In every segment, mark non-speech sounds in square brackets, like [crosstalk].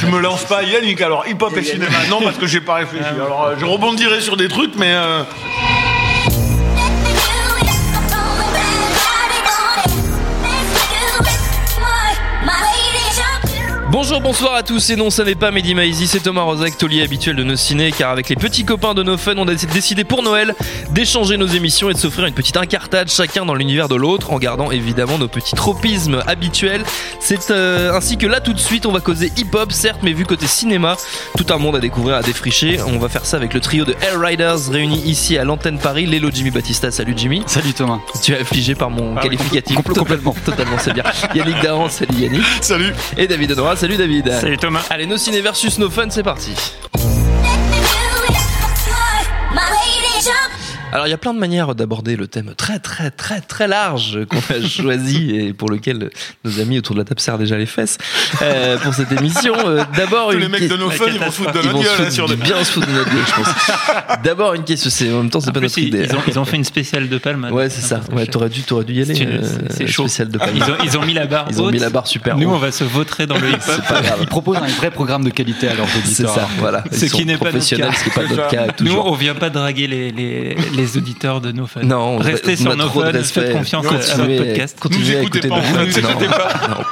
Tu me lances pas Yannick, alors hip-hop et cinéma. Non, parce que j'ai pas réfléchi. Alors euh, je rebondirai sur des trucs, mais... euh, Bonjour, bonsoir à tous, et non, ça n'est pas Mehdi Maizy, c'est Thomas Rozek, taulier habituel de nos ciné, car avec les petits copains de nos fun, on a décidé pour Noël d'échanger nos émissions et de s'offrir une petite incartade chacun dans l'univers de l'autre, en gardant évidemment nos petits tropismes habituels. C'est euh, ainsi que là tout de suite, on va causer hip-hop, certes, mais vu côté cinéma, tout un monde à découvrir, à défricher. On va faire ça avec le trio de Air Riders réunis ici à l'antenne Paris. Lélo Jimmy Batista, salut Jimmy. Salut Thomas. Tu es affligé par mon Ah qualificatif. compl- complètement. [laughs] Totalement, c'est bien. Yannick Daran, salut Yannick. Salut Et David Honora, salut David. Salut Thomas. Allez, nos ciné versus nos fun, c'est parti. Alors, il y a plein de manières d'aborder le thème très, très, très, très large qu'on a [laughs] choisi et pour lequel nos amis autour de la table serrent déjà les fesses euh, pour cette émission. Euh, D'abord, les mecs de nos fun, ils vont se foutre de notre gueule sur bien se foutre de notre gueule, je pense. D'abord, une question, c'est en même temps, c'est pas plus, notre ils, idée. ils ont, ils ont fait une spéciale de Palme. Ouais, c'est ça. Ouais, t'aurais dû, t'aurais dû y aller. C'est une- euh, c'est chaud. Spécial de Palme. Ils ont, ils ont mis la barre Ils ont mis la barre super Nous, haut. on va se vautrer dans le. [laughs] C'est pas grave. Ils proposent un vrai programme de qualité à leurs C'est auditeurs. ça, voilà. Ce qui n'est pas notre cas. ce qui n'est pas notre cas. Nous, on vient pas draguer les, [laughs] les, auditeurs de nos fans. Non, on- Restez sur fans, respect. faites confiance à- notre podcast. Continuez à écoutez écouter pas, Non, non.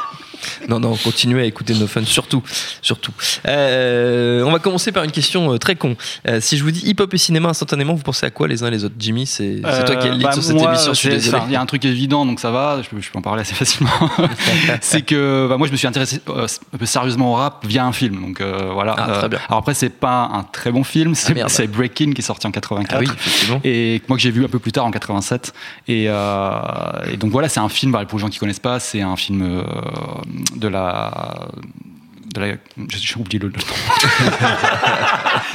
Non, non, continuez à écouter nos fans, surtout. surtout. Euh, on va commencer par une question euh, très con. Euh, si je vous dis hip-hop et cinéma instantanément, vous pensez à quoi les uns et les autres? Jimmy, c'est c'est toi qui es le lead bah, sur cette moi, émission, je suis c'est- désolé. enfin, Il y a un truc évident, donc ça va, je peux, je peux en parler assez facilement. [laughs] c'est que bah, moi, je me suis intéressé euh, un peu sérieusement au rap via un film. Donc euh, voilà. Ah, très bien. alors après, c'est pas un très bon film, c'est merde. c'est Breaking qui est sorti en 84. Ah oui, effectivement. Et moi que j'ai vu un peu plus tard en 87. Et, euh, et donc voilà, c'est un film, bah, pour les gens qui connaissent pas, c'est un film euh, de la. De la j'ai j'ai oublié le, le nom.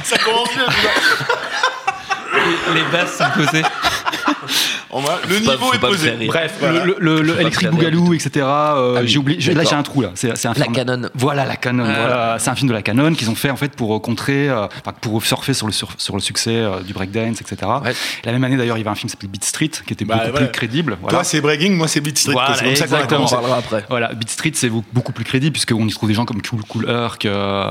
Ça commence bien, vois. Les basses sont posées. On va- Le pas- niveau est posé. Bref, Le, voilà. le, le- le Electric Boogaloo, etc. euh, Ah oui, j'ai oublié. Là, j'ai un trou là. C'est c'est un La film- Canon. Voilà la Canon. Ah. voilà. C'est un film de la Canon qu'ils ont fait en fait pour euh, contrer, euh, enfin, pour surfer sur le sur, sur le succès euh, du breakdance, etc. Ouais. La même année d'ailleurs, il y avait un film qui s'appelait Beat Street qui était Bah, beaucoup voilà. plus crédible. Voilà. Toi, c'est Breaking, moi, c'est Beat Street. Voilà, c'est comme ça qu'on a exactement. On commencé. parlera après. Voilà, Beat Street c'est beaucoup plus crédible puisqu'on y trouve des gens comme Cool Cool Herc, euh,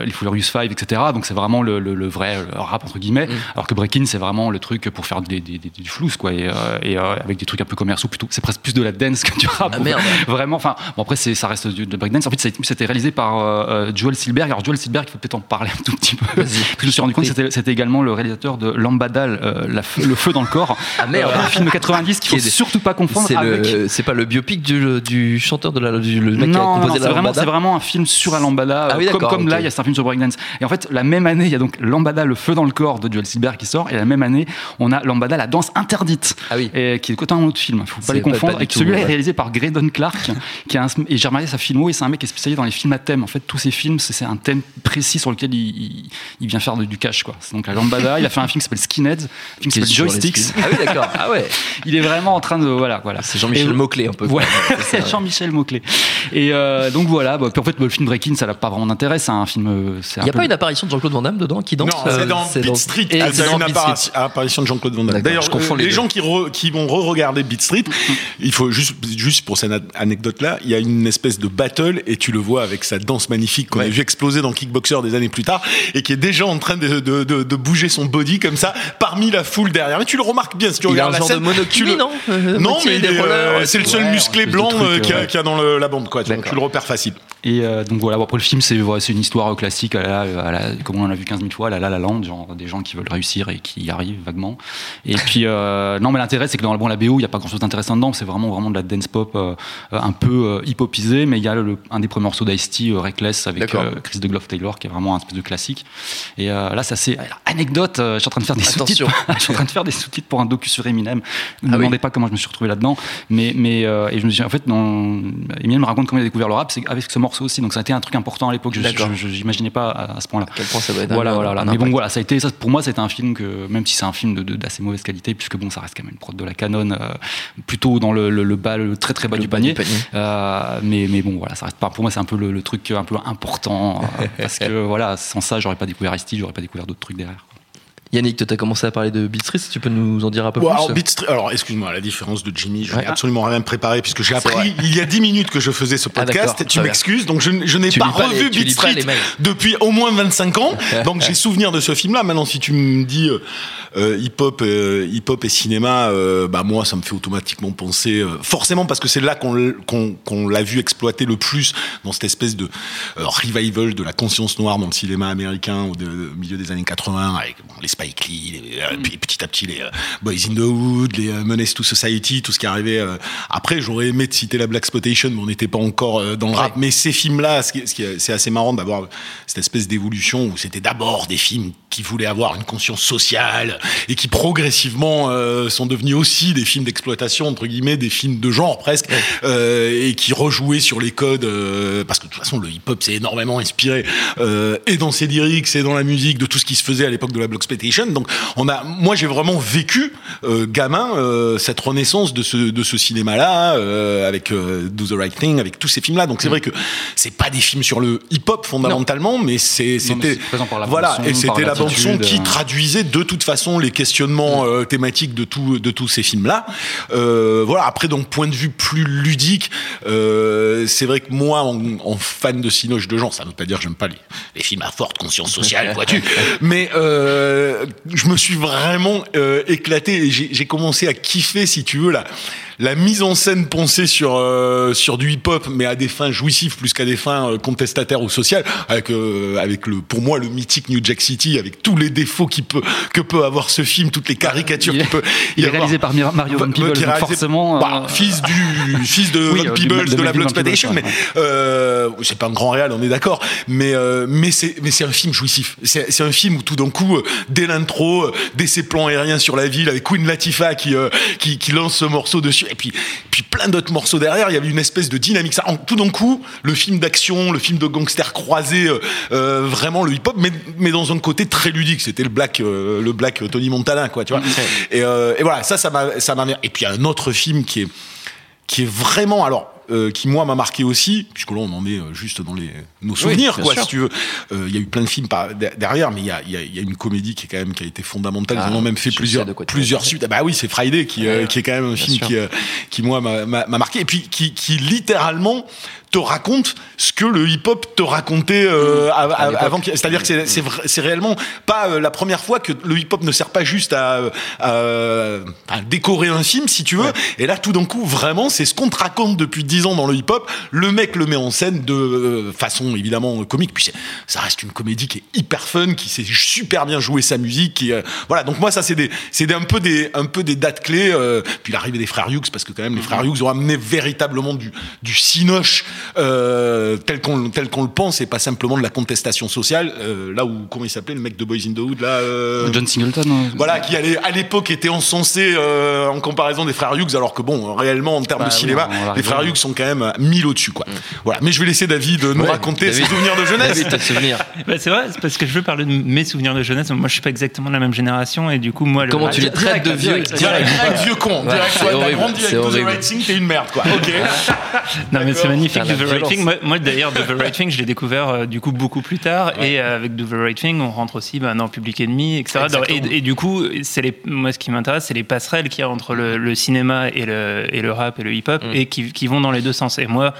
Ah les Furious Five, etc. Donc c'est vraiment le, vrai rap entre guillemets. Mm. Alors que Breaking c'est vraiment le truc pour faire des, des, des- du flous quoi et, euh, et, euh, avec des trucs un peu commerciaux plutôt. C'est presque plus de la dance que du rap. Ah, merde. [laughs] Vraiment. Enfin bon après ça reste du, de breakdance. En fait c'était réalisé par euh, euh, Joel Silberg. Alors Joel Silberg il faut peut-être en parler un tout petit peu. Je me suis rendu compte que c'était- également le réalisateur de Lambadal, euh, la le feu dans le corps. Ah, merde. Euh, un film de 90 qu'il Qui faut surtout pas confondre C'est avec c'est pas le biopic du, du chanteur de la, du le mec qui a composé c'est la vraiment, lambada c'est vraiment un film sur la lambada. Ah oui, euh, comme comme là, il y a un film sur breakdance. Et en fait, la même année, il y a donc Lambada, le feu dans le corps de Joel Silberg qui sort. Et la même année, on a Lambada, la danse interdite. Ah oui. Et qui est côté un autre film. Il faut C'est pas les pas- confondre. pas tout, celui-là ouais. est réalisé par Graydon Clark. qui a un, et j'ai remarqué sa filmo et c'est un mec qui est spécialisé dans les films à thème. En fait, tous ses films, c'est un thème précis sur lequel il, il, il vient faire de- du cash. Quoi. C'est donc la Lambada. il a fait un film qui s'appelle Skinheads, un film qui s'appelle Joysticks. Ah oui, d'accord. Ah ouais. [laughs] Il est vraiment en train de. Voilà, voilà. C'est Jean-Michel Moclé un peu. Ouais, C'est. [laughs] Jean-Michel Moclé. Et euh, donc voilà, bah, puis en fait, le film Breaking, ça n'a pas vraiment d'intérêt. C'est un film. euh, Il n'y a peu- pas une apparition de Jean-Claude Van Damme dedans qui danse Non, c'est euh, dans Beat Street. Et Ah, c'est c'est dans une apparition de Jean-Claude Van Damme. D'ailleurs, je confonds les gens qui, re- qui vont re-regarder Beat Street, il faut juste, juste pour cette an- anecdote-là, il y a une espèce de battle et tu le vois avec sa danse magnifique qu'on Ouais. a vu exploser dans Kickboxer des années plus tard et qui est déjà en train de, de, de- de bouger son body comme ça parmi la foule derrière. Mais tu le remarques bien si tu Il a un regardes la genre scène. de le- non Euh, Non, mais euh, c'est le seul Ouais, musclé blanc euh, qu'il y, a- y dans le- la bande. Quoi. Donc tu le repères facile. Et euh, donc voilà, bon, après le film, c'est une histoire classique, à la, à la- comme on en a vu 15 000 fois, à la La La Land, genre des gens qui veulent réussir et qui y arrivent vaguement. Et puis, non, mais l'intérêt, c'est que dans le bon, la BO, il n'y a pas grand chose d'intéressant dedans, c'est vraiment, vraiment de la dance pop euh, euh, un peu euh, hip-hopisée, mais il y a le- un des premiers morceaux d'Ice-T, Reckless, avec Chris de Glove Taylor, qui est vraiment un espèce de classique. Et là, ça c'est. Anecdote, je suis en train de faire des sous-titres. [laughs] je suis en train de faire des sous-titres pour un docu sur Eminem. Ne me Ah oui. demandez pas comment je me suis retrouvé là-dedans, mais, mais et je me suis en fait, dans, Eminem me raconte comment il a découvert le rap, c'est avec ce morceau aussi. Donc ça a été un truc important à l'époque. Je j'imaginais pas à, à ce point-là. À quel point ça doit être un- Voilà, voilà, voilà. un Mais bon, voilà, ça a été, ça, pour moi, c'était un film que, même si c'est un film de- de- d'assez mauvaise qualité, puisque bon, ça reste quand même une prod de la Canon, euh, plutôt dans le, le, le bas, le très très bas Le du bas panier. du panier. Euh, mais, mais bon, voilà, ça reste pas, pour moi, c'est un peu le, truc un peu important, euh, [laughs] parce que voilà, sans ça, j'aurais pas découvert Ice-T, j'aurais pas découvert d'autres trucs derrière. Yannick, toi, t'as commencé à parler de Beat Street, tu peux nous en dire un peu Ouais, plus alors, excuse-moi, à la différence de Jimmy, je Ouais. n'ai absolument rien préparé puisque j'ai vrai. appris il y a 10 minutes que je faisais ce Ah, podcast. d'accord, tu m'excuses, donc je, n'ai Tu pas revu les- tu Beat lis pas Street les mails. depuis au moins 25 ans. [laughs] Donc j'ai souvenir de ce film-là. Maintenant, si tu me dis euh, euh, hip-hop, euh, hip-hop et cinéma, euh, bah moi, ça me fait automatiquement penser, forcément parce que c'est là qu'on l'a vu exploiter le plus dans cette espèce de revival de la conscience noire dans le cinéma américain au, de- au milieu des années 80 avec bon, les Spike Lee, les- euh, puis petit à petit les euh, Boys in the Hood, les euh, Menace to Society, tout ce qui arrivait. Après, j'aurais aimé de citer la Black Exploitation, mais on n'était pas encore dans le rap. Mais ces films-là, c'est assez marrant d'avoir cette espèce d'évolution où c'était d'abord des films qui voulaient avoir une conscience sociale et qui progressivement euh, sont devenus aussi des films d'exploitation entre guillemets, des films de genre presque, euh, et qui rejouaient sur les codes euh, parce que de toute façon le hip-hop s'est énormément inspiré et dans ses lyrics et dans la musique de tout ce qui se faisait à l'époque de la Donc on a, moi j'ai vraiment vécu euh, gamin euh, cette renaissance de ce de ce cinéma-là euh, avec Do the Right Thing, avec tous ces films-là. Donc c'est vrai que c'est pas des films sur le hip-hop fondamentalement, mais c'est Non, mais c'était voilà et c'était la bande son qui traduisait de toute façon les questionnements euh, thématiques de tout de tous ces films-là. Voilà. Après donc point de vue plus ludique, c'est vrai que moi en, en fan de cinoche de genre, ça ne veut pas dire que j'aime pas les, les films à forte conscience sociale, vois-tu. [laughs] Mais je me suis vraiment euh, éclaté et j'ai commencé à kiffer, si tu veux, la, la mise en scène pensée sur euh, sur du hip-hop, mais à des fins jouissives plus qu'à des fins euh, contestataires ou sociales, avec euh, avec le pour moi le mythique New Jack City, avec tous les défauts qui peut que peut avoir ce film, toutes les caricatures qu'il peut. Il est avoir. réalisé par Mario Van Peebles, qui est donc réalisé- forcément. bah, fils du fils de [laughs] Oui, Von euh, Peebles de de, la Melvin Blood Exploitation, Van mais euh, c'est pas un grand réal, on est d'accord, mais euh, mais c'est mais c'est un film jouissif. C'est c'est un film où tout d'un coup, dès l'intro, dès ces plans aériens sur la ville avec Queen Latifah qui euh, qui, qui lance ce morceau dessus, et puis puis plein d'autres morceaux derrière, il y avait une espèce de dynamique. Ça, en- tout d'un coup, le film d'action, le film de gangster croisé, euh, euh, vraiment le hip-hop, mais mais dans un côté très ludique. C'était le black euh, le black Tony Montana, quoi, tu vois. Et, euh, et voilà, ça ça m'a ça m'a et puis il y a un autre film qui est qui est vraiment alors euh, qui moi m'a marqué aussi puisque là on en est euh, juste dans les nos souvenirs quoi sûr. si tu veux. Euh, il y a eu plein de films par, de- derrière mais il y a, y, a, y a une comédie qui est quand même qui a été fondamentale. Ah, ils en ont même fait plusieurs plusieurs suites. Ah bah oui c'est Friday qui, euh, qui est quand même un film sûr. qui euh, qui moi m'a marqué. Et puis qui, qui littéralement te raconte ce que le hip-hop te racontait euh, av- à l'époque. avant qu'il- c'est-à-dire que c'est- c'est vrai- c'est réellement pas euh, la première fois que le hip-hop ne sert pas juste à, à, à décorer un film, si tu veux. Et là, tout d'un coup, vraiment, c'est ce qu'on te raconte depuis 10 ans dans le hip-hop. Le mec le met en scène de euh, façon évidemment comique. Puis c'est- ça reste une comédie qui est hyper fun, qui sait super bien jouer sa musique. Euh, voilà. Donc moi, ça c'est des, c'est des- un peu des, un peu des dates clés. euh, puis l'arrivée des frères Hughes, parce que quand même les frères Hughes ont amené véritablement du, du cinoche euh, tel qu'on, tel qu'on le pense, et pas simplement de la contestation sociale. euh, là où comment il s'appelait le mec de Boys in the Hood là. euh, John Singleton. euh, voilà, qui allait, à l'époque était encensé euh, en comparaison des frères Hughes, alors que bon, réellement en termes Bah de oui, cinéma, va les frères Hughes sont quand même mille au-dessus, quoi. Voilà. Mais je vais laisser David nous Ouais, raconter David. ses souvenirs de jeunesse. David, souvenirs. [laughs] Bah, c'est vrai, c'est parce que je veux parler de mes souvenirs de jeunesse. Moi, je suis pas exactement de la même génération et du coup, moi, le- Comment tu les traites de vieux Direct, direct, vieux con. Direct, t'as grandi c'est avec The horrible. Right Thing, t'es une merde, quoi. Ok. Non, mais c'est magnifique, the Right violence. Thing. Moi, moi, d'ailleurs, the Right Thing, je l'ai découvert euh, du coup beaucoup plus tard. Et euh, avec the Right Thing, on rentre aussi bah, dans Public Enemy, etc. Et, et du coup, c'est les, moi, ce qui m'intéresse, c'est les passerelles qu'il y a entre le, le cinéma et le, et le rap et le hip-hop Mm. et qui, qui vont dans les deux sens. Et moi,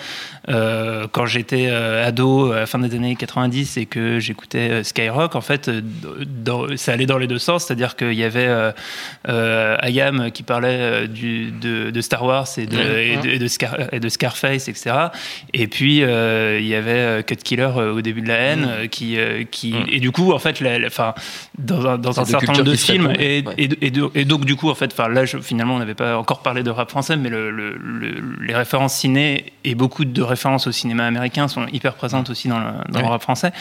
euh, quand j'étais ado à la fin des années 90 et que j'écoutais Skyrock, en fait, dans- ça allait dans les deux sens. C'est-à-dire qu'il y avait Ayam qui parlait du, de, de Star Wars et de, et de, et de Scar- et de Scarface, etc. Et puis euh, il y avait euh, Cut Killer euh, au début de la haine euh, qui, qui et du coup en fait, la, dans un, dans un certain nombre de films et, Ouais. et, et donc du coup en fait, enfin là je- finalement on n'avait pas encore parlé de rap français, mais le, le- le- les références ciné et beaucoup de références au cinéma américain sont hyper présentes aussi dans le, dans le Ouais. rap français.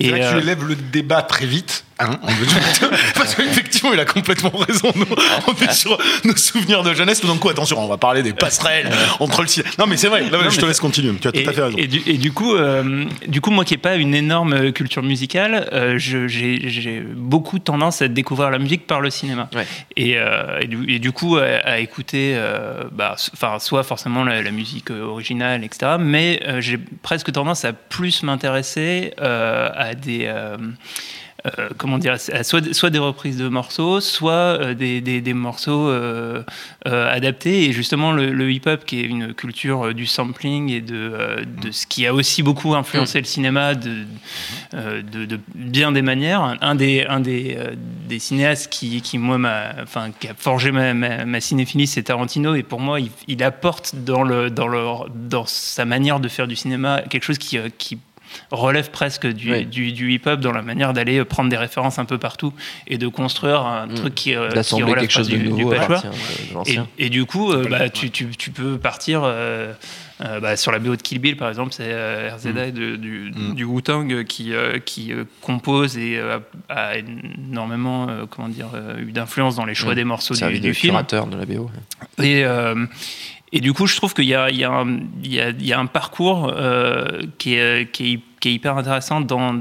C'est vrai que tu euh, élèves le débat très vite, hein, [laughs] parce qu'effectivement, il a complètement raison. Nous, on est sur nos souvenirs de jeunesse. D'un coup, attention, on va parler des passerelles entre le cinéma. Non, mais c'est vrai. Là, Non, je te laisse continuer. Tu as tout à fait raison. et du, et du coup, euh, du coup, moi qui n'ai pas une énorme euh, culture musicale, euh, j'ai beaucoup tendance à découvrir la musique par le cinéma. Ouais. Et, euh, et, du, et du coup, à, à écouter, euh, bah, soit forcément la, la musique euh, originale, etc. Mais euh, j'ai presque tendance à plus m'intéresser euh, à des euh, euh, comment dire, soit, soit des reprises de morceaux, soit euh, des, des, morceaux adaptés. Et justement, le, hip-hop, qui est une culture du sampling et de, de ce qui a aussi beaucoup influencé le cinéma de, de, bien des manières. Un des, un des, des cinéastes qui, qui moi, m'a, enfin, qui a forgé ma, ma, cinéphilie, c'est Tarantino. Et pour moi, il, apporte dans, le, dans, le, dans sa manière de faire du cinéma quelque chose qui, qui relève presque du, Oui. du, du hip-hop dans la manière d'aller prendre des références un peu partout et de construire un Mm. truc qui, euh, qui D'assembler relève quelque chose de du, du nouveau à patchwork. partir de Et, et du coup, euh, bah, tu, tu, tu peux partir euh, euh, bah, sur la BO de Kill Bill, par exemple, c'est euh, RZA de- du, Mm. du Wu-Tang qui, euh, qui euh, compose et euh, a énormément euh, comment dire, euh, eu d'influence dans les choix Mm. des morceaux du, de du film. curateur de la BO. Et, euh, et du coup, je trouve qu'il y a, un- parcours euh, qui, est, hyper intéressant dans,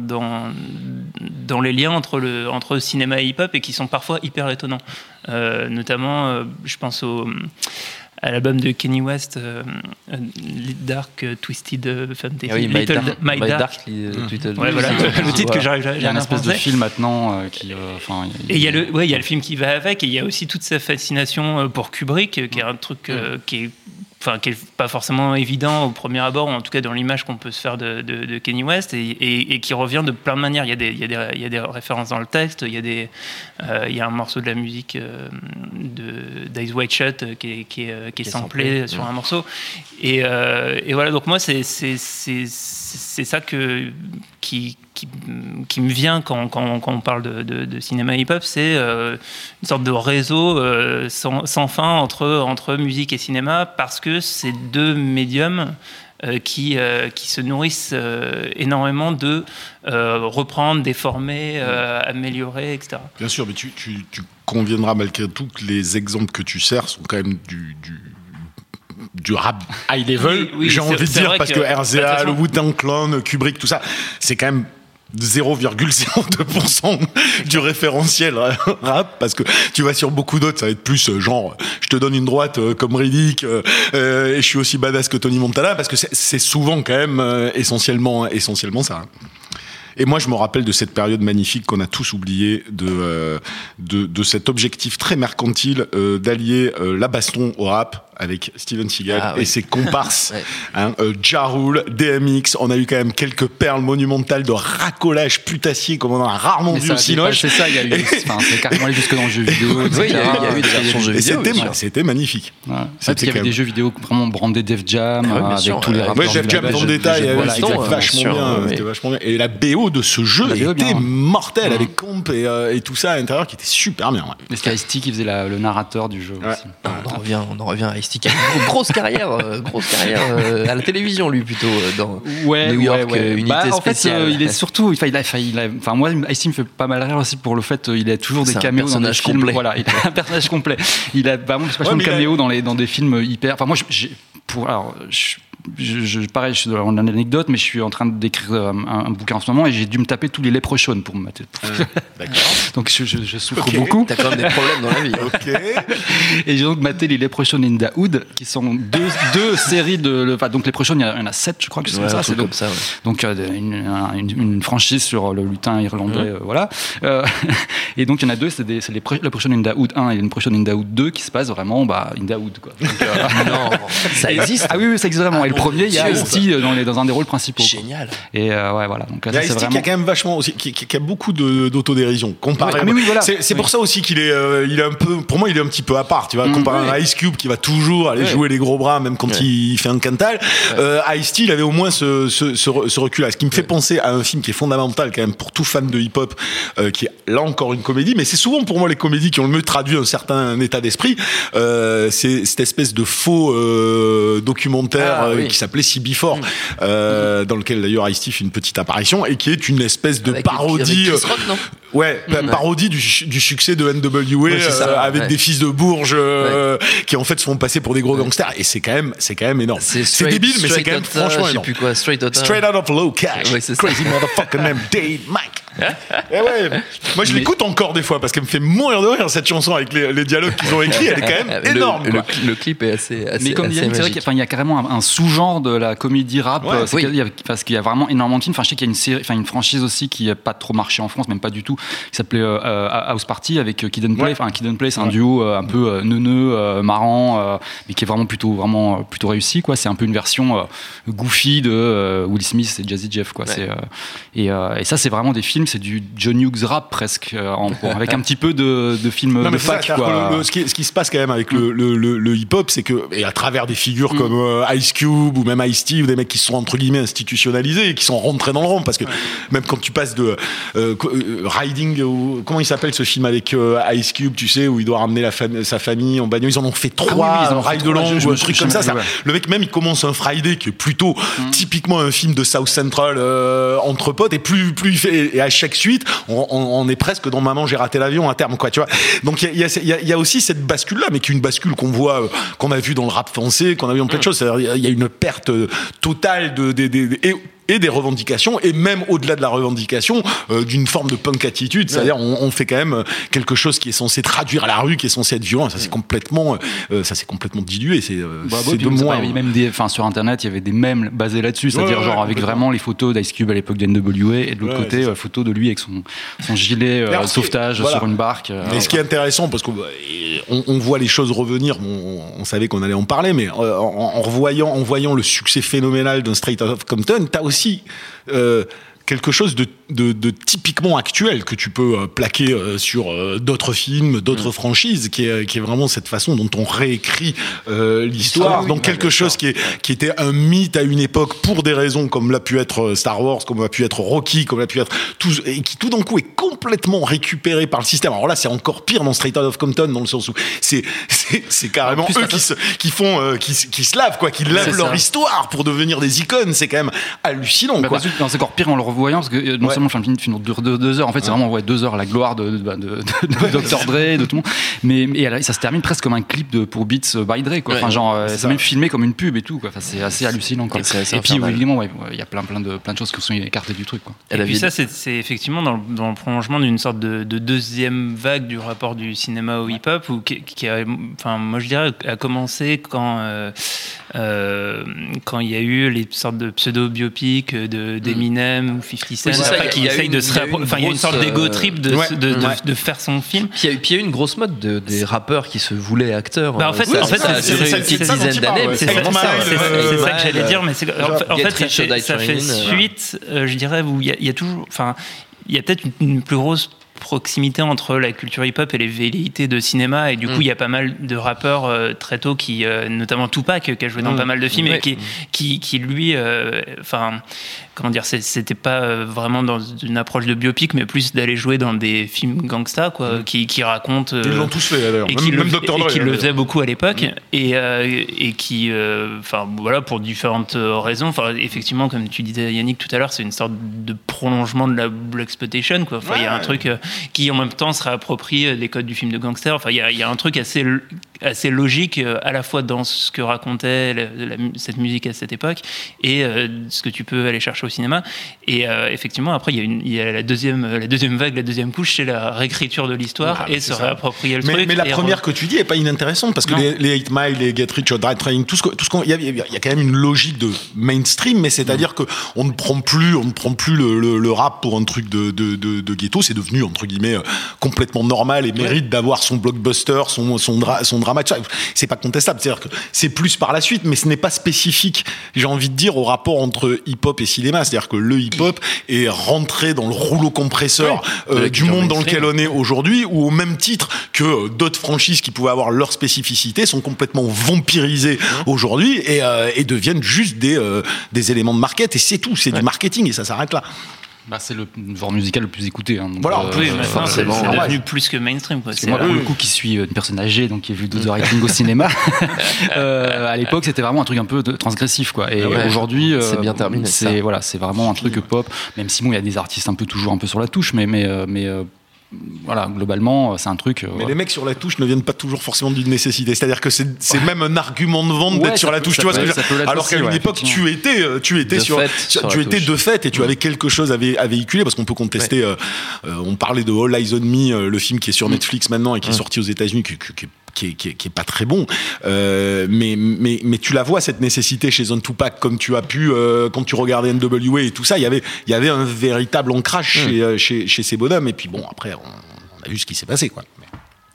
les liens entre cinéma et hip-hop et qui sont parfois hyper étonnants. Euh, notamment, euh, je pense au à l'album de Kenny West, euh, euh, Dark euh, Twisted euh, Fantasy. Ah oui, My Little- Dark, My Dark. Dark, euh, Twitter- Ouais, voilà, le titre que j'arrive Il y a une espèce de film maintenant euh, qui. euh, Enfin, Et il y a le, ouais, il y a le film qui va avec, et il y a aussi toute sa fascination pour Kubrick, qui est un truc euh, qui est, enfin, qui est pas forcément évident au premier abord, ou en tout cas dans l'image qu'on peut se faire de, de- de Kenny West, et, et- et qui revient de plein de manières. Il y a des, il y a des, il y a des références dans le texte, il y a des, euh, il y a un morceau de la musique euh, d'Eyes White Shut euh, qui est, qui est, euh, qui est samplé samplé, sur un morceau. Et, euh, et voilà, donc moi, c'est ça que, qui, qui, qui me vient quand, quand, quand on parle de, de- de cinéma hip-hop, c'est euh, une sorte de réseau euh, sans, sans fin entre, entre musique et cinéma, parce que c'est deux médiums euh, qui, qui se nourrissent énormément de reprendre, déformer, améliorer, etc. Bien sûr, mais tu, tu, tu conviendras malgré tout que les exemples que tu sers sont quand même du, du, du rap high level, Oui, oui, j'ai envie de dire, parce que- bah, RZA, façon- le Wu-Tang Clan, Kubrick, tout ça, c'est quand même 0,02% du référentiel rap parce que tu vas sur beaucoup d'autres ça va être plus euh, genre je te donne une droite euh, comme Riddick euh, euh, et je suis aussi badass que Tony Montana parce que c'est- souvent quand même essentiellement essentiellement ça hein. Et moi, je me rappelle de cette période magnifique qu'on a tous oublié de, euh, de, de cet objectif très mercantile euh, d'allier euh, la baston au rap avec Steven Seagal Ah, et oui. ses comparses. [laughs] Ouais. hein, euh, Ja Rule, DMX, on a eu quand même quelques perles monumentales de racolage putassier comme on en a rarement Mais vu ça au Cinoche. dépassé ça, il y a eu, [laughs] enfin, c'est carrément allé jusque dans le jeu vidéo. Oui, il y a eu- il des versions jeux vidéo. c'était, magnifique. Ouais. C'était y avait même- des jeux vidéo vraiment brandés Def Jam, Ah ouais, euh, sûr, avec tous les rappeurs Ouais, Def Jam il sûr, bien, ouais. c'était vachement bien. Et la BO de ce jeu La BO était bien. mortelle Ouais. avec comp et, euh, et tout ça à l'intérieur qui était super bien. ouais. Mais c'était Ice-T qui faisait la- le narrateur du jeu Ouais. aussi. Ah, on en revient, on en revient à Ice-T qui a une grosse carrière, euh, grosse carrière euh, à la télévision lui plutôt dans Ouais, New York, ouais, ouais. unité Bah, en fait, spéciale. euh, il est surtout, enfin, il a, enfin, il a- enfin, moi, Ice-T me fait pas mal rire aussi pour le fait, il a toujours des caméos dans des films. complet. Voilà, il est un personnage complet. Il a, bah, je sais pas, Ouais, de a- caméos dans les, dans des films hyper. Enfin, moi, je- j'ai, pour, alors, je, je, je- pareil, je suis dans l'anecdote, mais je suis en train d'écrire euh, un, un bouquin en ce moment et j'ai dû me taper tous les Leprechauns pour me mater. D'accord. [laughs] Donc, je, je, je souffre beaucoup. T'as quand même des problèmes dans la vie. hein. Ok. [laughs] Et j'ai donc maté les Leprechauns in the Hood, qui sont deux, deux séries de. le- Enfin, donc il y en a- il y en a sept, je crois que c'est Ouais, comme ça. C'est comme ça. ouais. donc euh, une, un- une, une franchise sur le lutin irlandais, Mhm. euh, voilà. Euh, [laughs] et donc il y en a deux, c'est les Leprechaun in the Hood 1 et Leprechaun in the Hood 2 qui se passent vraiment bah, in. Quoi. Donc, euh, Non, ça existe. Ah oui, oui, ça existe vraiment. et le premier, il y a Ice-T dans, les- dans un des rôles principaux. quoi. Génial. Et euh, ouais, voilà. Donc là, Il y a Ice-T qui vraiment. a quand même vachement aussi, qui, qui- qui a beaucoup de- d'autodérision comparé. Ouais, ah, mais oui, voilà. C'est Oui. pour ça aussi qu'il est, euh, il est un peu, pour moi, il est un petit peu à part. Tu vois, Mm. comparé à Ice Cube qui va toujours aller jouer les gros bras, même quand il fait un cantal. Euh, Ice-T, il avait au moins ce, ce, ce, re- ce recul-là. Ce qui me fait penser à un film qui est fondamental quand même pour tout fan de hip-hop, euh, qui est là encore une comédie, mais c'est souvent pour moi les comédies qui ont le mieux traduit un certain état d'esprit. Euh, c'est cette espèce de faux euh, documentaire Ah, euh, oui. qui s'appelait CB4, euh, dans lequel d'ailleurs Ice-T fait une petite apparition et qui est une espèce de Avec- parodie. Rock, non? Ouais, pa- parodie du, su- du succès de NWA Ouais, ça, euh, avec ouais. des fils de Bourges euh, qui en fait se font passer pour des gros gangsters et c'est quand même c'est quand même énorme. C'est straight- débile mais c'est quand même franchement Je sais énorme. plus quoi, straight out. Straight out of low cash. Ouais, c'est ça. Crazy motherfucker named Dave Mike. [laughs] Eh ouais. Moi je Mais- l'écoute encore des fois parce qu'elle me fait mourir de rire cette chanson avec les, les dialogues qu'ils ont écrits, elle est quand même [laughs] Le- énorme. Le, quoi. le clip est assez. assez Mais comme assez Yannick, c'est vrai magique. qu'il y a- enfin, il y a carrément un, un sous-genre de la comédie rap. Ouais, euh, c'est oui. qu'il y a- parce qu'il y a vraiment énormément de films. Enfin, je sais qu'il y a une série, enfin une franchise aussi qui n'a pas trop marché en France, même pas du tout, qui s'appelait euh, House Party avec euh, Kid and Play. Ouais. Enfin, Kid and Play, c'est un duo euh, un peu neuneux, marrant, mais qui est vraiment plutôt, vraiment plutôt réussi. Quoi, c'est un peu une version goofy de Will Smith et Jazzy Jeff. Quoi. Ouais. C'est, et, et ça, c'est vraiment des films, c'est du John Hughes rap presque, en- [laughs] avec un petit peu de, de films Non, de ça, fac. quoi. que le- le- ce, qui, ce qui se passe quand même avec le, hip-hop, c'est que, et à travers des figures comme euh, Ice Cube ou même Ice-T, ou des mecs qui sont entre guillemets institutionnalisés et qui sont rentrés dans le rang, parce que même quand tu passes de euh, Riding, ou, comment il s'appelle ce film avec euh, Ice Cube, tu sais, où il doit ramener la fam- sa famille en bagnole, ils en ont fait trois, oui, oui, ils en ont Ride trois, Long, je- je ou un truc comme ça. Le mec même il commence un Friday qui est plutôt typiquement un film de South Central euh, entre potes et plus plus il fait et à chaque suite on, on- on est presque dans Maman j'ai raté l'avion à terme quoi tu vois. Donc il y a, y y aussi cette bascule là mais qui est une bascule qu'on voit euh, qu'on a vu dans le rap français qu'on a vu dans plein de choses. C'est-à-dire, il y a- une perte totale de, et, et des revendications et même au-delà de la revendication euh, d'une forme de punk attitude. C'est-à-dire on, on fait quand même euh, quelque chose qui est censé traduire à la rue qui est censé être violent. Ça c'est complètement euh, ça c'est complètement dilué. C'est euh, Bah, ouais, de moins. pas- même des, enfin, sur internet, il y avait des mèmes basés là-dessus, c'est-à-dire Ouais, genre ouais, avec vraiment les photos d'Ice Cube à l'époque de NWA et de l'autre Ouais, côté, photo de lui avec son, son gilet Alors, sauvetage voilà. sur une barque. Mais ce qui est intéressant, parce qu'on on, on voit les choses revenir, on, on savait qu'on allait en parler, mais en, en revoyant, en voyant le succès phénoménal d'un Straight Outta Compton, t'as aussi euh, quelque chose de, de, de typiquement actuel que tu peux euh, plaquer euh, sur euh, d'autres films, d'autres Mm. franchises, qui est, qui est vraiment cette façon dont on réécrit euh, l'histoire. Ah oui, Donc quelque chose qui, est, qui était un mythe à une époque pour des raisons comme l'a pu être Star Wars, comme l'a pu être Rocky, comme l'a pu être tout, et qui tout d'un coup est complètement récupéré par le système. Alors là, c'est encore pire dans Straight Outta Compton dans le sens où c'est carrément En plus, eux qui se qui font euh, qui, se- qui se lavent quoi, qui lavent leur ça. histoire pour devenir des icônes. C'est quand même hallucinant Bah, quoi. c'est encore pire en le revoyant parce que euh, non Ouais. seulement le film film dure deux, deux heures, en fait c'est vraiment ouais, deux heures la gloire de, de, de, de- de Dr Dre, de tout le monde, mais et ça se termine presque comme un clip de pour Beats by Dre quoi. Enfin genre euh, c'est même filmé comme une pub et tout quoi. Enfin c'est assez hallucinant quoi. Et c'est assez Et puis évidemment il y a plein plein de plein de choses qui sont écartées du truc quoi. Et Et puis ça, c'est c'est effectivement dans le, dans le prolongement d'une sorte de, de deuxième vague du rapport du cinéma au hip-hop, ou qui, qui a, enfin, moi je dirais, a commencé quand euh, euh, quand il y a eu les sortes de pseudo-biopics de d'Eminem ou 50 Cent, Oui, ça, après, qui essayent de se enfin, il y a une sorte d'ego euh, trip de, ouais, de, ouais. de faire son film. Puis il y, y a eu une grosse mode de- des rappeurs qui se voulaient acteurs. Bah, en fait, ça, en fait, c'est- duré c'est- une c'est petite ça dont dizaine il parle, d'années. C'est ça, euh, que j'allais dire, mais en fait, ça fait, euh, suite, euh, je dirais, où il y, a- toujours, enfin, il y a peut-être une plus grosse proximité entre la culture hip-hop et les velléités de cinéma et du coup Mm. il y a pas mal de rappeurs euh, très tôt qui euh, notamment Tupac qui a joué dans Mm. pas mal de films Ouais. et qui, qui, qui lui euh, enfin comment dire c'était pas euh, vraiment dans une approche de biopic mais plus d'aller jouer dans des films gangsta quoi qui, qui racontent Ils euh, l'ont tous fait d'ailleurs. et Même, qui, le, même et qui le faisait beaucoup à l'époque et, euh, et qui euh, enfin voilà pour différentes euh, raisons enfin effectivement comme tu disais Yannick tout à l'heure c'est une sorte de prolongement de la black exploitation quoi enfin il y a un truc euh, qui en même temps se réapproprie les codes du film de gangster enfin il y a, il y a un truc assez assez logique euh, à la fois dans ce que racontait la- la mu- cette musique à cette époque et euh, ce que tu peux aller chercher au cinéma et euh, effectivement après il y a, y la deuxième la deuxième vague la deuxième couche c'est la réécriture de l'histoire Ah, et se ça. réapproprier le Mais, truc mais la première que tu dis est pas inintéressante parce que Non. les, les 8 Mile, les Get Rich or Die Trying, tout ce que- qu'on, il y a, il y a- il y a quand même une logique de mainstream, mais c'est-à-dire que on ne prend plus, on ne prend plus le, le- le rap pour un truc de, de, de, de ghetto, c'est devenu entre guillemets euh, complètement normal et mérite d'avoir son blockbuster, son son, dra- son drama. tout ça. C'est pas contestable, c'est-à-dire que c'est plus par la suite, mais ce n'est pas spécifique. J'ai envie de dire au rapport entre hip-hop et cinéma, c'est-à-dire que le hip-hop est rentré dans le rouleau compresseur euh, du monde dans lequel on est aujourd'hui, ou au même titre que euh, d'autres franchises qui pouvaient avoir leur spécificité sont complètement vampirisées aujourd'hui et, euh, et deviennent juste des, euh, des éléments de market. Et c'est tout, c'est du marketing et ça s'arrête là. Bah, c'est le genre musical le plus écouté. hein, donc, Voilà, euh, oui, euh, c'est devenu plus que mainstream. Quoi. C'est, moi, euh, pour le coup, qui suis une personne âgée, donc qui a vu The Writing au cinéma, [laughs] euh, à l'époque, c'était vraiment un truc un peu de- transgressif, quoi. Et Ouais. aujourd'hui, euh, C'est bien terminé, ça. C'est voilà, c'est vraiment un truc pop. Même si bon, il y a des artistes un peu toujours un peu sur la touche, mais mais euh, mais euh, voilà, globalement, c'est un truc. euh, Mais les mecs sur la touche ne viennent pas toujours forcément d'une nécessité. C'est-à-dire que c'est c'est même un argument de vente Ouais, d'être sur la peut- touche. Tu vois ce que je Alors qu'à une ouais, époque, tu étais, euh, tu étais De sur, fait, sur- tu étais touche. de fait et tu avais quelque chose à, vé- à véhiculer parce qu'on peut contester. euh, euh, on parlait de All Eyes on Me, euh, le film qui est sur Netflix maintenant et qui est sorti aux États-Unis, qui, qui- qui est qui est, qui est, qui est pas très bon. Euh, mais, mais, mais tu la vois, cette nécessité chez un Tupac, comme tu as pu, euh, quand tu regardais NWA et tout ça, il y avait, il y avait un véritable ancrage Hmm. chez, euh, chez, chez ces bonhommes. Et puis bon, après, on, on a vu ce qui s'est passé, quoi.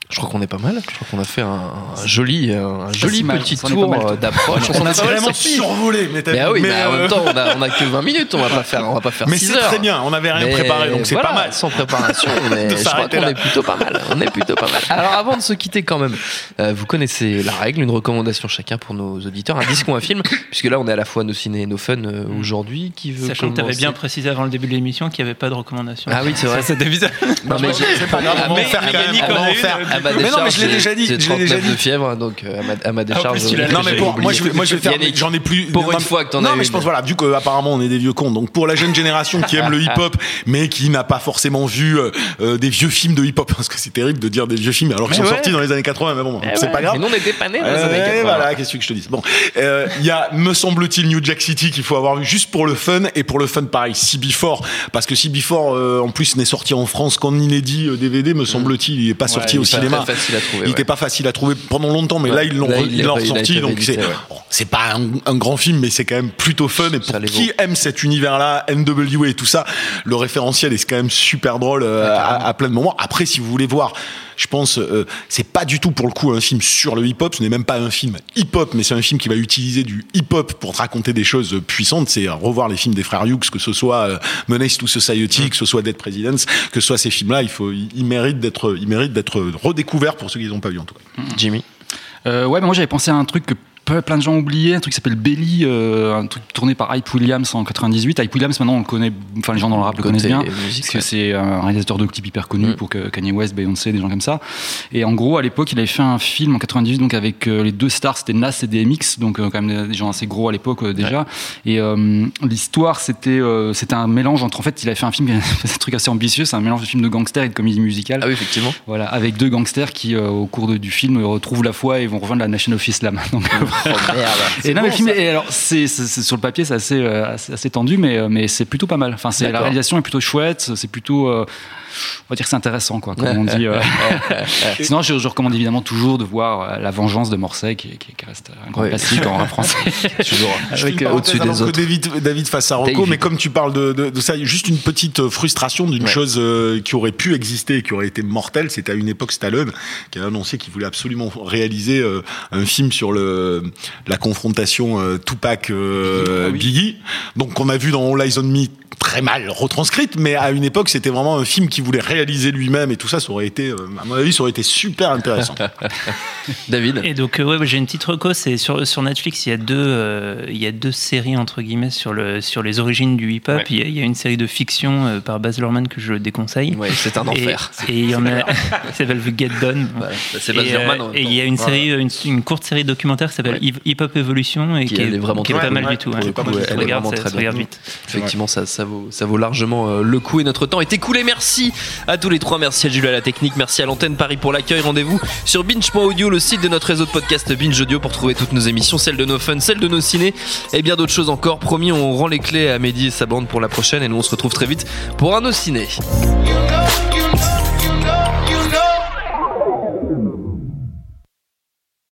Je crois qu'on est pas mal. Je crois qu'on a fait un, un joli, un joli mal. petit On tour euh, d'approche. On On a vraiment survolé, mais, t'as Mais vu, ah oui, mais, mais en euh, même temps, on a, on a que 20 minutes. On va pas faire, on va pas faire mais 6 c'est très bien, on n'avait rien Mais préparé, donc c'est voilà, pas mal. Sans préparation, [laughs] mais De je crois qu'on est plutôt pas mal. On est plutôt pas mal. Alors avant de se quitter quand même, euh, vous connaissez la règle, une recommandation chacun pour nos auditeurs, un disque ou un film, puisque là on est à la fois nos ciné et nos fun euh, aujourd'hui. Qui veut Sachant que tu avais commencer bien précisé avant le début de l'émission qu'il n'y avait pas de recommandation. Ah oui, c'est vrai. [laughs] C'était bizarre. [laughs] Non, mais C'est pas grave, on va faire quand Yannick même. en on va a en une, faire. À ma Mais non, mais je l'ai déjà dit, J'ai je l'ai déjà 39 dit. de fièvre, donc euh, à ma, à ma décharge. Non mais pour, moi je vais, moi je vais faire j'en ai plus Pour non, une fois que t'en non avais mais je pense voilà vu que apparemment on est des vieux cons donc pour la jeune génération qui aime le [laughs] hip hop mais qui n'a pas forcément vu euh, euh, des vieux films de hip hop parce que c'est terrible de dire des vieux films alors qu'ils sont ouais. sortis dans les années 80 mais bon c'est pas grave Mais nous on était pas nés dans les Euh, années 80. voilà, qu'est-ce que je te dis Bon, euh, il y a, me semble-t-il, New Jack City qu'il faut avoir vu juste pour le fun et pour le fun pareil, CB4 parce que CB4 euh, en plus n'est sorti en France qu'en inédit DVD, me semble-t-il, il est pas sorti il Pas facile à trouver. Il ouais. était pas facile à trouver pendant longtemps, mais Ouais. là ils l'ont ressorti, donc c'est ouais. pas un, un grand film, mais c'est quand même plutôt fun. Et pour qui aime cet univers-là, NWA et tout ça, le référentiel est quand même super drôle euh, à, à plein de moments. Après, si vous voulez voir, je pense, euh, c'est pas du tout pour le coup un film sur le hip-hop. Ce n'est même pas un film hip-hop, mais c'est un film qui va utiliser du hip-hop pour te raconter des choses puissantes. C'est revoir les films des frères Hughes, que ce soit euh, Menace to Society, que ce soit Dead Presidents, que ce soit ces films-là. Il faut, ils méritent d'être, ils méritent d'être redécouverts pour ceux qui les ont pas vus en tout cas. Jimmy? Euh, ouais, moi j'avais pensé à un truc plein de gens ont oublié, un truc qui s'appelle Belly, euh, un truc tourné par Hype Williams en 98. Hype Williams, maintenant on le connaît, enfin les gens dans le rap le connaissent bien. musique, Parce que ouais. c'est un réalisateur de clips hyper connu Mm. pour que Kanye West, Beyoncé, des gens comme ça. Et en gros, à l'époque, il avait fait un film en 98 donc avec euh, les deux stars, c'était Nas et DMX, donc euh, quand même des- gens assez gros à l'époque euh, déjà. Et euh, l'histoire, c'était euh, c'était un mélange entre. En fait, il avait fait un film, [laughs] c'est un truc assez ambitieux, c'est un mélange de film de gangster et de comédie musicale. Ah oui, effectivement. Voilà, avec deux gangsters qui, euh, au cours de- du film, retrouvent la foi et vont rejoindre la Nation of Islam. [laughs] Donc, euh, Oh merde. [laughs] et non, mais le film, est- alors, c'est, sur le papier, c'est assez, euh, assez, assez tendu, mais, euh, mais c'est plutôt pas mal. Enfin, c'est, la réalisation est plutôt chouette, c'est plutôt, euh, on va dire que c'est intéressant, quoi, comme on dit. euh. [laughs] Sinon, je, je recommande évidemment toujours de voir La Vengeance de Morset, qui, qui- qui reste un grand classique en français. [laughs] Toujours. Avec, euh, au-dessus des autres. David, David face à Rocco, mais comme tu parles de, de, de ça, juste une petite frustration d'une Ouais. chose euh, qui aurait pu exister et qui aurait été mortelle. C'était à une époque Stallone qui a annoncé qu'il voulait absolument réaliser euh, un film sur le la confrontation euh, Tupac euh, Ah oui. Biggie. Donc qu'on a vu dans All Eyes on Me très mal retranscrite, mais à une époque c'était vraiment un film qu'il voulait réaliser lui-même et tout ça, ça aurait été, euh, à mon avis, ça aurait été super intéressant. [laughs] David. Et donc, euh, ouais, j'ai une petite reco. C'est sur, sur Netflix, il y, a deux, euh, il y a deux séries, entre guillemets, sur, le, sur les origines du hip-hop. Ouais. Il, y a, il y a une série de fiction euh, par Baz Luhrmann que je déconseille. Ouais, c'est un enfer. Et il y en a, [laughs] ça s'appelle The Get Done. Voilà. C'est Baz Luhrmann et il y a une Voilà. série, une, une courte série documentaire qui s'appelle. Hip Hop Evolution et Qui est vraiment qui est pas mal du tout. Elle est Regarde, vraiment très bien. vite. Effectivement, ça, ça, vaut, ça vaut largement euh, le coup et notre temps est écoulé. Merci à tous les trois. Merci à Jules à la technique. Merci à l'antenne Paris pour l'accueil. Rendez-vous sur binge.audio, le site de notre réseau de podcast Binge Audio pour trouver toutes nos émissions, celles de nos fun, celles de nos ciné et bien d'autres choses encore. Promis, on rend les clés à Mehdi et sa bande pour la prochaine et nous on se retrouve très vite pour un nos ciné.